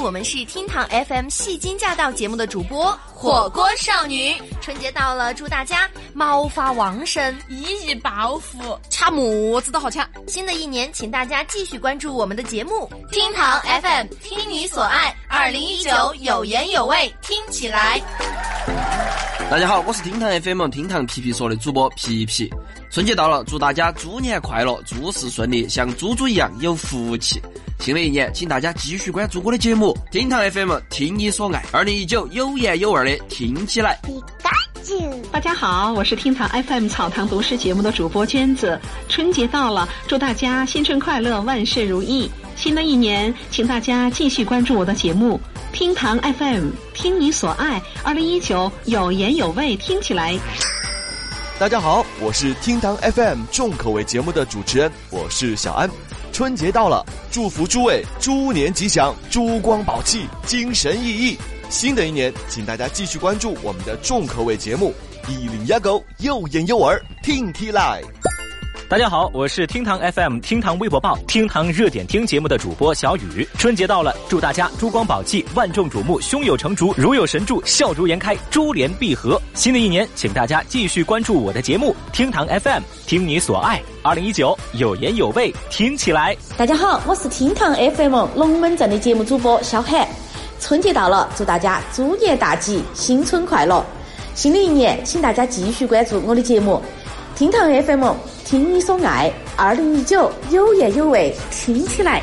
我们是厅堂 FM 戏精驾到节目的主播火锅少女。春节到了，祝大家毛发旺盛，熠熠爆富，掐么子都好掐。新的一年，请大家继续关注我们的节目厅堂 FM，听你所爱。二零一九有言有味，听起来。大家好，我是厅堂 FM 厅堂皮皮说的主播皮皮。春节到了，祝大家猪年快乐，诸事顺利，像猪猪一样有福气。新的一年，请大家继续关注我的节目《厅堂 FM》，听你所爱。二零一九有言有味的听起来。大家好，我是厅堂 FM 草堂读诗节目的主播娟子。春节到了，祝大家新春快乐，万事如意。新的一年，请大家继续关注我的节目《厅堂 FM》，听你所爱。二零一九有言有味，听起来。大家好，我是厅堂 FM 重口味节目的主持人，我是小安。春节到了，祝福诸位猪年吉祥，珠光宝气，精神奕奕。新的一年，请大家继续关注我们的重口味节目《一零鸭狗又眼又耳》，听起来。大家好，我是厅堂 FM、厅堂微博报、厅堂热点听节目的主播小雨。春节到了，祝大家珠光宝气，万众瞩目，胸有成竹，如有神助，笑逐颜开，珠联璧合。新的一年，请大家继续关注我的节目厅堂 FM，听你所爱。二零一九有言有味，听起来。大家好，我是厅堂 FM 龙门阵的节目主播小海。春节到了，祝大家猪年大吉，新春快乐。新的一年，请大家继续关注我的节目厅堂 FM。听你所爱，二零一九有言有味，听起来。